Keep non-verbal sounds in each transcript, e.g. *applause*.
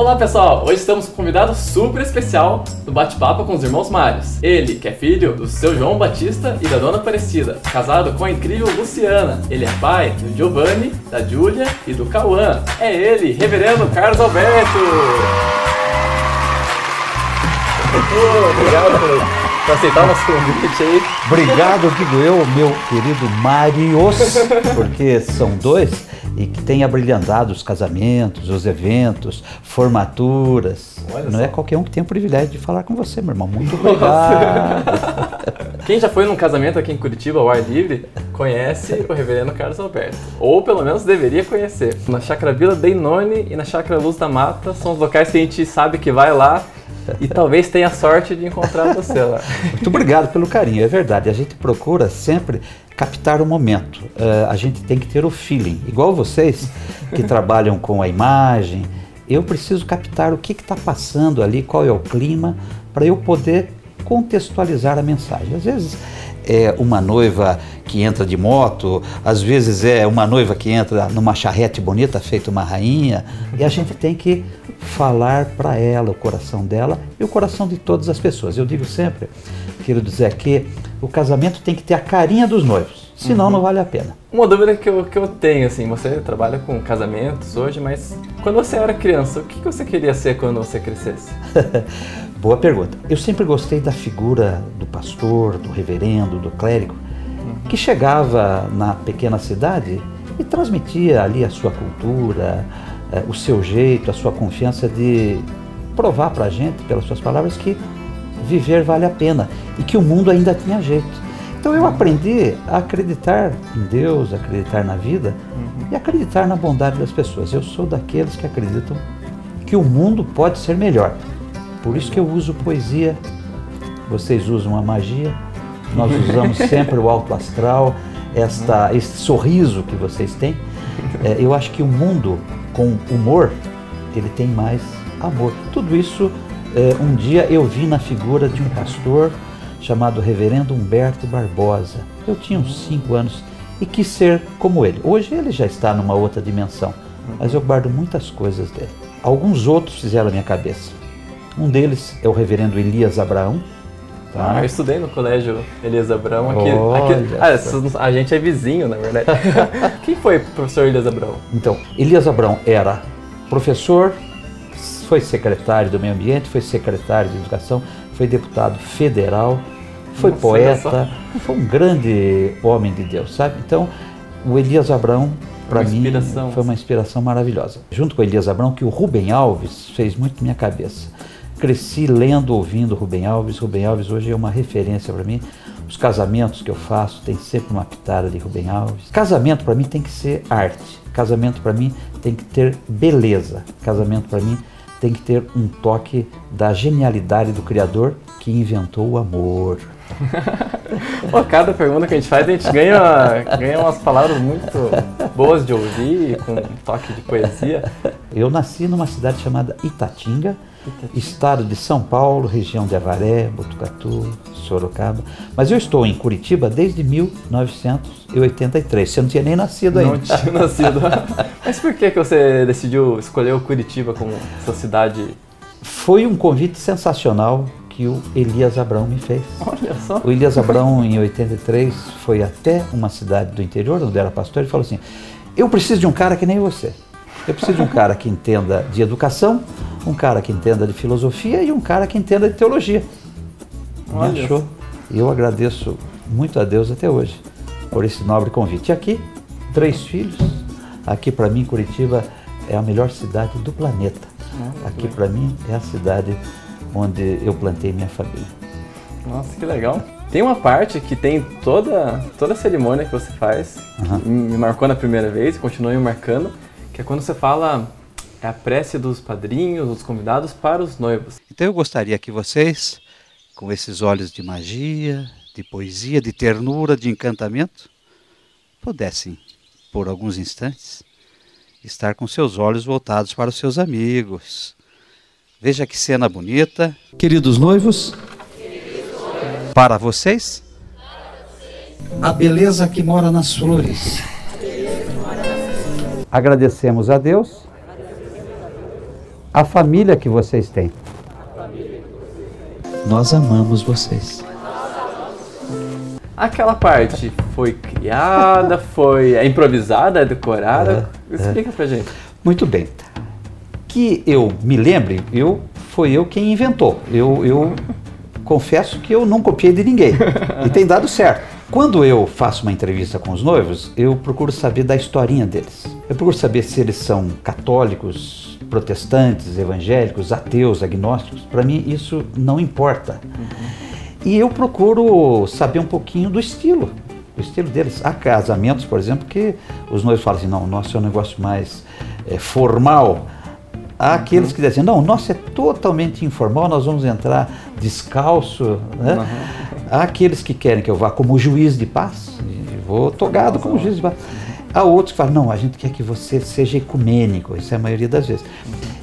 Olá pessoal, hoje estamos com um convidado super especial do bate-papo com os irmãos Mários. Ele, que é filho do seu João Batista e da dona Aparecida, casado com a incrível Luciana. Ele é pai do Giovanni, da Júlia e do Cauã. É ele, reverendo Carlos Alberto! Obrigado por, por aceitar o nosso convite aí. Obrigado, digo eu, meu querido Marios, porque são dois e que tem abrilhantado os casamentos, os eventos, formaturas. Olha Não só. é qualquer um que tem o privilégio de falar com você, meu irmão. Muito obrigado. *laughs* Quem já foi num casamento aqui em Curitiba, ao ar livre, conhece o reverendo Carlos Alberto. Ou pelo menos deveria conhecer. Na Chácara Vila Deinone e na Chácara Luz da Mata são os locais que a gente sabe que vai lá e talvez tenha a sorte de encontrar você lá. Muito obrigado pelo carinho, é verdade. A gente procura sempre captar o momento. Eh, a gente tem que ter o feeling. Igual vocês que trabalham com a imagem, eu preciso captar o que está passando ali, qual é o clima, para eu poder contextualizar a mensagem. Às vezes é uma noiva que entra de moto, às vezes é uma noiva que entra numa charrete bonita, feita uma rainha, e a gente tem que falar para ela, o coração dela e o coração de todas as pessoas. Eu digo sempre, quero dizer que o casamento tem que ter a carinha dos noivos, senão não vale a pena. Uma dúvida que eu, que eu tenho, assim, você trabalha com casamentos hoje, mas quando você era criança, o que você queria ser quando você crescesse? *laughs* Boa pergunta. Eu sempre gostei da figura do pastor, do reverendo, do clérigo, que chegava na pequena cidade e transmitia ali a sua cultura, eh, o seu jeito, a sua confiança de provar para a gente, pelas suas palavras, que viver vale a pena e que o mundo ainda tinha jeito. Então eu aprendi a acreditar em Deus, acreditar na vida e acreditar na bondade das pessoas. Eu sou daqueles que acreditam que o mundo pode ser melhor. Por isso que eu uso poesia, vocês usam a magia, nós usamos *laughs* sempre o alto astral, esta, esse sorriso que vocês têm. *laughs* É, eu acho que o mundo com humor, ele tem mais amor. Tudo isso, um dia eu vi na figura de um pastor chamado Reverendo Humberto Barbosa. Eu tinha uns cinco anos e quis ser como ele. Hoje ele já está numa outra dimensão, mas eu guardo muitas coisas dele. Alguns outros fizeram a minha cabeça. Um deles é o Reverendo Elias Abraão. tá? Ah, eu estudei no colégio Elias Abrão aqui. Aqui ah, a gente é vizinho, na verdade. *laughs* Quem foi o professor Elias Abrão? Então, Elias Abrão era professor, foi secretário do meio ambiente, foi secretário de educação, foi deputado federal, foi Nossa, poeta, foi um grande homem de Deus, sabe? Então, o Elias Abrão, para mim, inspiração. foi uma inspiração maravilhosa. Junto com o Elias Abrão, que o Rubem Alves fez muito minha cabeça. Cresci lendo, ouvindo Rubem Alves. Rubem Alves hoje é uma referência para mim. Os casamentos que eu faço tem sempre uma pitada de Rubem Alves. Casamento para mim tem que ser arte. Casamento para mim tem que ter beleza. Casamento para mim tem que ter um toque da genialidade do Criador que inventou o amor. *laughs* Pô, cada pergunta que a gente faz, a gente ganha, ganha umas palavras muito boas de ouvir, com um toque de poesia. Eu nasci numa cidade chamada Itatinga, estado de São Paulo, região de Avaré, Botucatu, Sorocaba. Mas eu estou em Curitiba desde 1983. Você não tinha nem nascido Não ainda. tinha nascido. *laughs* Mas por que, que você decidiu escolher o Curitiba como sua cidade? Foi um convite sensacional que o Elias Abrão me fez. Olha só. O Elias Abrão, em 83, foi até uma cidade do interior, onde era pastor, e falou assim: Eu preciso de um cara que nem você. Eu preciso de um cara que entenda de educação, um cara que entenda de filosofia e um cara que entenda de teologia. Me Olha achou. E eu agradeço muito a Deus até hoje por esse nobre convite. E aqui, três filhos. Aqui, para mim, Curitiba é a melhor cidade do planeta. Aqui, para mim, é a cidade onde eu plantei minha família. Nossa, que legal. Tem uma parte que tem toda, toda a cerimônia que você faz, que me marcou na primeira vez, continua me marcando, que é quando você fala é a prece dos padrinhos, dos convidados para os noivos. Então eu gostaria que vocês, com esses olhos de magia, de poesia, de ternura, de encantamento, pudessem, por alguns instantes, estar com seus olhos voltados para os seus amigos. Veja que cena bonita. Queridos noivos, para vocês, a beleza que mora nas flores. Agradecemos a Deus a família que vocês têm. Nós amamos vocês. Aquela parte foi criada, foi é improvisada, é decorada? É, Explica é. pra gente. Muito bem. Que eu me lembre, eu foi eu quem inventou. Eu, eu confesso que eu não copiei de ninguém. E tem dado certo. Quando eu faço uma entrevista com os noivos, eu procuro saber da historinha deles. Eu procuro saber se eles são católicos, protestantes, evangélicos, ateus, agnósticos. Para mim, isso não importa. Uhum. E eu procuro saber um pouquinho do estilo, o estilo deles. Há casamentos, por exemplo, que os noivos falam assim: não, o nosso é um negócio mais é, formal Há aqueles uhum. que dizem, não, o nosso é totalmente informal, nós vamos entrar descalço. Né? Uhum. Há aqueles que querem que eu vá como juiz de paz, e vou togado como juiz de paz. Há outros que falam, não, a gente quer que você seja ecumênico, isso é a maioria das vezes.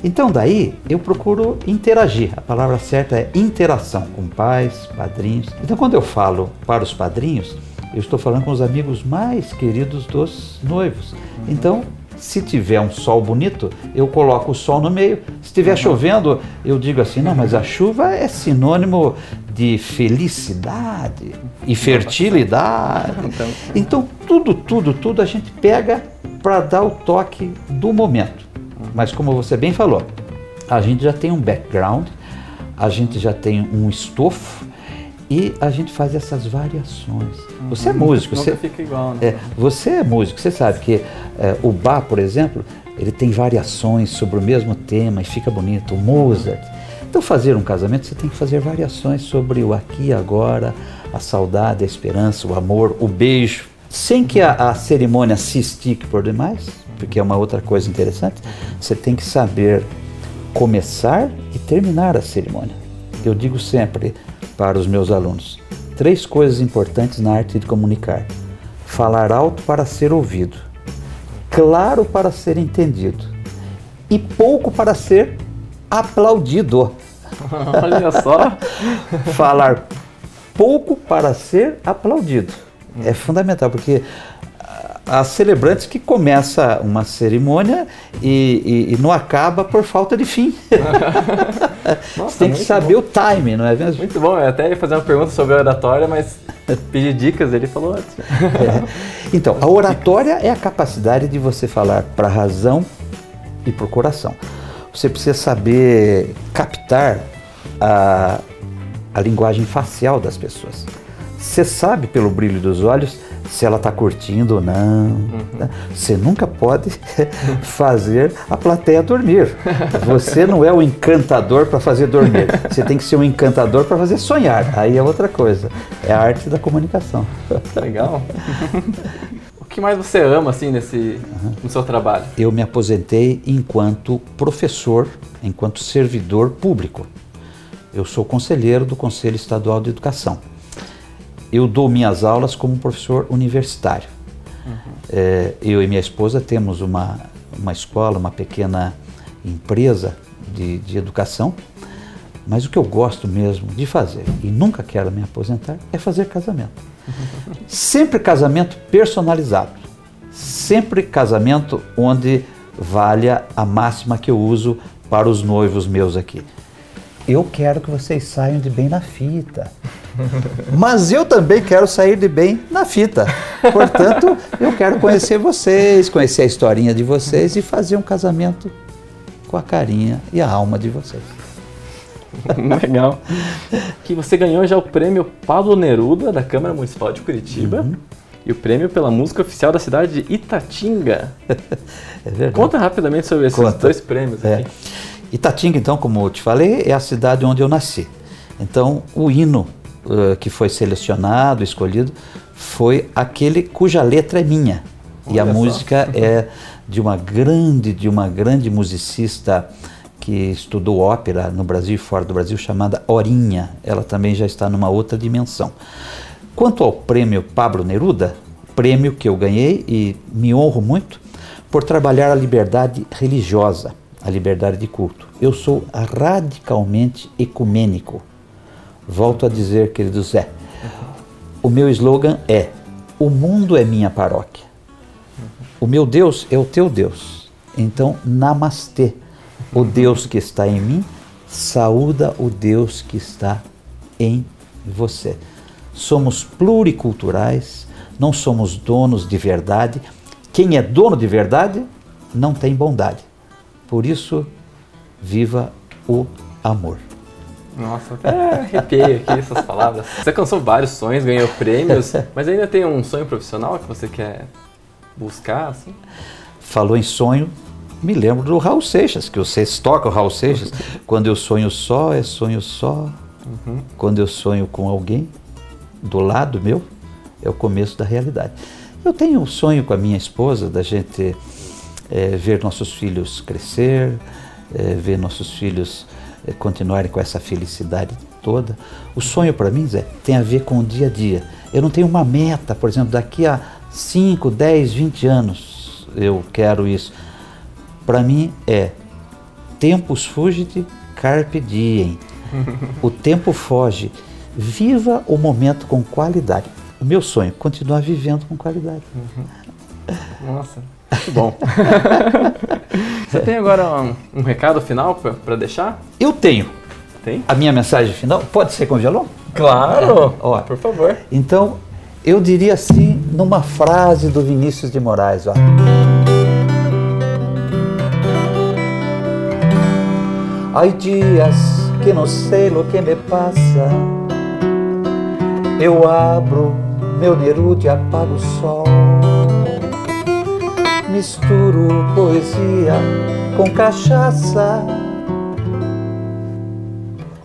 Então daí eu procuro interagir, a palavra certa é interação com pais, padrinhos. Então quando eu falo para os padrinhos, eu estou falando com os amigos mais queridos dos noivos. Então se tiver um sol bonito, eu coloco o sol no meio. Se estiver uhum. chovendo, eu digo assim: não, mas a chuva é sinônimo de felicidade e fertilidade. *laughs* Então, então tudo, tudo, tudo a gente pega para dar o toque do momento. Mas como você bem falou, a gente já tem um background, a gente já tem um estofo e a gente faz essas variações. Uhum. Você é músico. Nunca você, fica igual, né? É, você é músico, você sabe que é, o Bach, por exemplo, ele tem variações sobre o mesmo tema e fica bonito. O Mozart. Então, fazer um casamento, você tem que fazer variações sobre o aqui e agora, a saudade, a esperança, o amor, o beijo, sem que a, a cerimônia se estique por demais, porque é uma outra coisa interessante. Você tem que saber começar e terminar a cerimônia. Eu digo sempre, para os meus alunos. Três coisas importantes na arte de comunicar: falar alto para ser ouvido, claro para ser entendido e pouco para ser aplaudido. *laughs* Olha só! falar pouco para ser aplaudido. É fundamental, porque há celebrantes que começa uma cerimônia e, e, e, não acaba por falta de fim. *laughs* Nossa, tem que saber bom. o time, não é mesmo? Muito bom, eu até ia fazer uma pergunta sobre a oratória, mas pedir dicas, ele falou antes. É. *laughs* Então, a oratória é a capacidade de você falar para a razão e para o coração. Você precisa saber captar a, a linguagem facial das pessoas. Você sabe pelo brilho dos olhos se ela está curtindo ou não. Uhum. Né? Você nunca pode *laughs* fazer a plateia dormir. Você não é o encantador para fazer dormir. Você tem que ser um encantador para fazer sonhar. Aí é outra coisa. É a arte da comunicação. Legal. *laughs* o que mais você ama assim nesse uhum. no seu trabalho? Eu me aposentei enquanto professor, enquanto servidor público. Eu sou conselheiro do Conselho Estadual de Educação eu dou minhas aulas como professor universitário. Uhum. É, eu e minha esposa temos uma, uma escola, uma pequena empresa de, de educação, mas o que eu gosto mesmo de fazer, e nunca quero me aposentar, é fazer casamento. Sempre casamento personalizado. Sempre casamento onde valha a máxima que eu uso para os noivos meus aqui. Eu quero que vocês saiam de bem na fita. *laughs* Mas eu também quero sair de bem na fita. Portanto, eu quero conhecer vocês, conhecer a historinha de vocês e fazer um casamento com a carinha e a alma de vocês. *laughs* Legal. Que você ganhou já o prêmio Pablo Neruda da Câmara Municipal de Curitiba. Uhum. E o prêmio pela música oficial da cidade de Itatinga. *laughs* é verdade. Conta rapidamente sobre esses Conta. dois prêmios é. aqui. Itatinga, então, como eu te falei, é a cidade onde eu nasci. Então, o hino uh, que foi selecionado, escolhido, foi aquele cuja letra é minha. Olha e a só. música é *laughs* de uma grande, de uma grande musicista que estudou ópera no Brasil e fora do Brasil, chamada Orinha. Ela também já está numa outra dimensão. Quanto ao prêmio Pablo Neruda, prêmio que eu ganhei e me honro muito por trabalhar a liberdade religiosa, a liberdade de culto. Eu sou radicalmente ecumênico. Volto a dizer, querido Zé, o meu slogan é: O mundo é minha paróquia. O meu Deus é o teu Deus. Então, namastê. O Deus que está em mim saúda o Deus que está em você. Somos pluriculturais, não somos donos de verdade. Quem é dono de verdade não tem bondade. Por isso, viva o amor. Nossa, até arrepiei aqui essas palavras. Você alcançou vários sonhos, ganhou prêmios, *laughs* mas ainda tem um sonho profissional que você quer buscar, assim? Falou em sonho, me lembro do Raul Seixas, que vocês tocam o Raul Seixas. *laughs* Quando eu sonho só, é sonho só. Uhum. Quando eu sonho com alguém do lado meu, é o começo da realidade. Eu tenho um sonho com a minha esposa da gente é, ver nossos filhos crescer, é, ver nossos filhos é, continuarem com essa felicidade toda. O sonho para mim, Zé, tem a ver com o dia a dia. Eu não tenho uma meta, por exemplo, daqui a 5, 10, 20 anos eu quero isso. Para mim é tempus fugit, carpe diem. O tempo foge. Viva o momento com qualidade. O meu sonho, continuar vivendo com qualidade. Uhum. Nossa, muito bom. *laughs* Você tem agora um, um recado final para deixar? Eu tenho. Tem? A minha mensagem final pode ser com violão? Claro! É. Ó, por favor. Então, eu diria assim, numa frase do Vinícius de Moraes, ó. Hay dias que não sei o que me passa. Eu abro meu Nerude, apago o sol. Misturo poesia com cachaça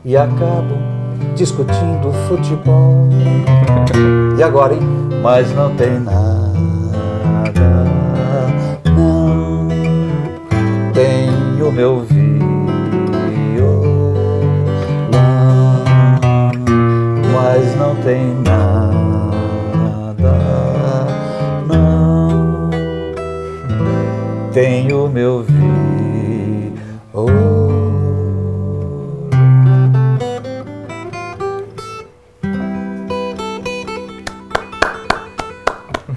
e acabo discutindo futebol. E agora, hein? Mas não tem nada, não tenho meu violão, mas não tem nada, não tenho meu violão.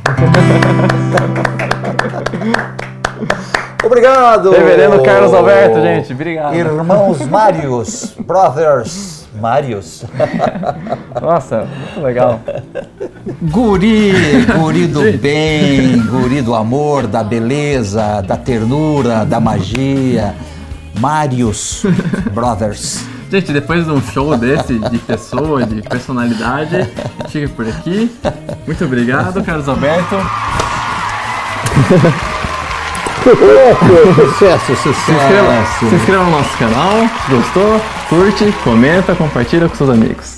*laughs* Obrigado! Reverendo Carlos Alberto, gente, obrigado. Irmãos Marios, brothers Marios. *laughs* Nossa, muito legal. Guri, guri do bem, guri do amor, da beleza, da ternura, da magia. Marios, brothers. Gente, depois de um show desse, de pessoa, de personalidade, chega por aqui. Muito obrigado, Carlos Alberto. sucesso, sucesso. Se inscreva, se inscreva no nosso canal, se gostou, curte, comenta, compartilha com seus amigos.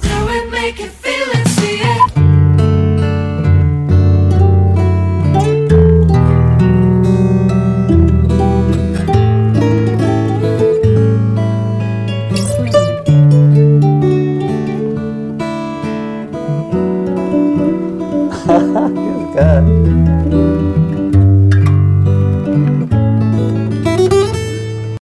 Cara.